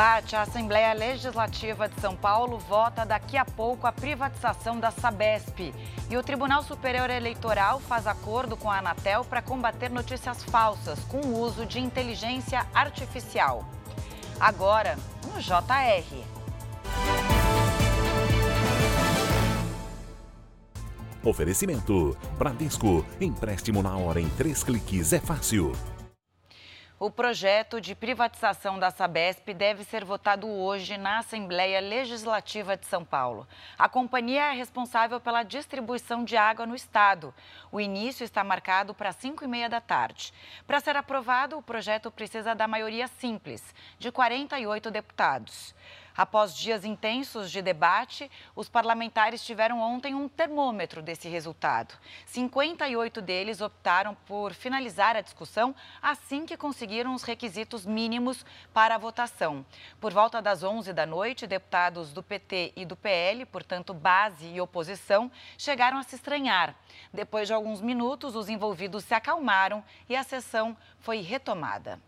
Bate, a Assembleia Legislativa de São Paulo vota daqui a pouco a privatização da Sabesp. E o Tribunal Superior Eleitoral faz acordo com a Anatel para combater notícias falsas com o uso de inteligência artificial. Agora, no JR. Oferecimento: Bradesco. Empréstimo na hora em três cliques é fácil. O projeto de privatização da Sabesp deve ser votado hoje na Assembleia Legislativa de São Paulo. A companhia é responsável pela distribuição de água no estado. O início está marcado para 5 e meia da tarde. Para ser aprovado, o projeto precisa da maioria simples, de 48 deputados. Após dias intensos de debate, os parlamentares tiveram ontem um termômetro desse resultado. 58 deles optaram por finalizar a discussão assim que conseguiram os requisitos mínimos para a votação. Por volta das 11 da noite, deputados do PT e do PL, portanto base e oposição, chegaram a se estranhar. Depois de alguns minutos, os envolvidos se acalmaram e a sessão foi retomada.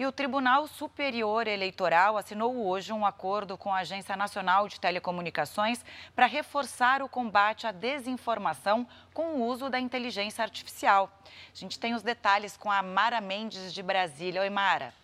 E o Tribunal Superior Eleitoral assinou hoje um acordo com a Agência Nacional de Telecomunicações para reforçar o combate à desinformação com o uso da inteligência artificial. A gente tem os detalhes com a Mara Mendes de Brasília. Oi, Mara.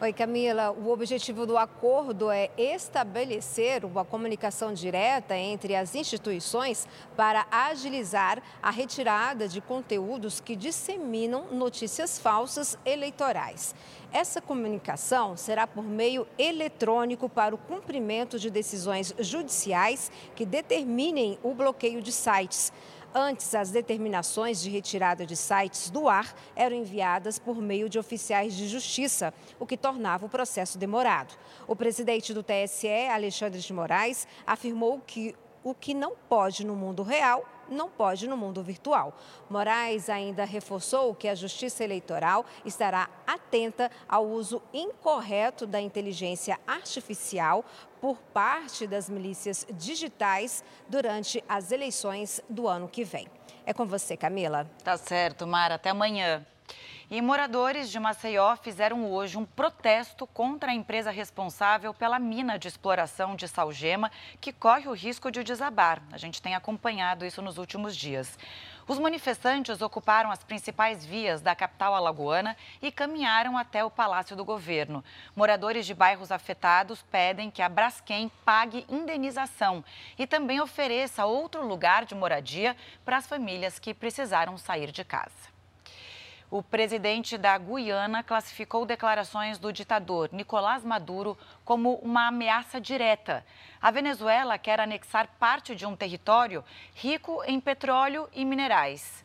Oi, Camila. O objetivo do acordo é estabelecer uma comunicação direta entre as instituições para agilizar a retirada de conteúdos que disseminam notícias falsas eleitorais. Essa comunicação será por meio eletrônico para o cumprimento de decisões judiciais que determinem o bloqueio de sites. Antes, as determinações de retirada de sites do ar eram enviadas por meio de oficiais de justiça, o que tornava o processo demorado. O presidente do TSE, Alexandre de Moraes, afirmou que o que não pode no mundo real não pode no mundo virtual. Moraes ainda reforçou que a Justiça Eleitoral estará atenta ao uso incorreto da inteligência artificial por parte das milícias digitais durante as eleições do ano que vem. É com você, Camila. Tá certo, Mara. Até amanhã. E moradores de Maceió fizeram hoje um protesto contra a empresa responsável pela mina de exploração de salgema, que corre o risco de desabar. A gente tem acompanhado isso nos últimos dias. Os manifestantes ocuparam as principais vias da capital alagoana e caminharam até o Palácio do Governo. Moradores de bairros afetados pedem que a Braskem pague indenização e também ofereça outro lugar de moradia para as famílias que precisaram sair de casa. O presidente da Guiana classificou declarações do ditador Nicolás Maduro como uma ameaça direta. A Venezuela quer anexar parte de um território rico em petróleo e minerais.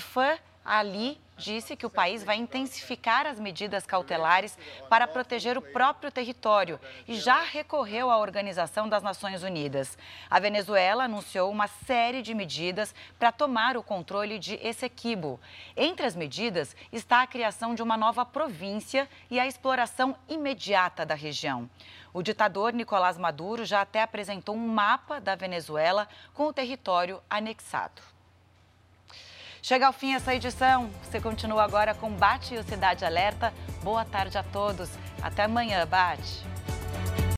Fã Ali disse que o país vai intensificar as medidas cautelares para proteger o próprio território e já recorreu à Organização das Nações Unidas. A Venezuela anunciou uma série de medidas para tomar o controle de Essequibo. Entre as medidas está a criação de uma nova província e a exploração imediata da região. O ditador Nicolás Maduro já até apresentou um mapa da Venezuela com o território anexado. Chega ao fim essa edição. Você continua agora com Bate e o Cidade Alerta. Boa tarde a todos. Até amanhã, Bate.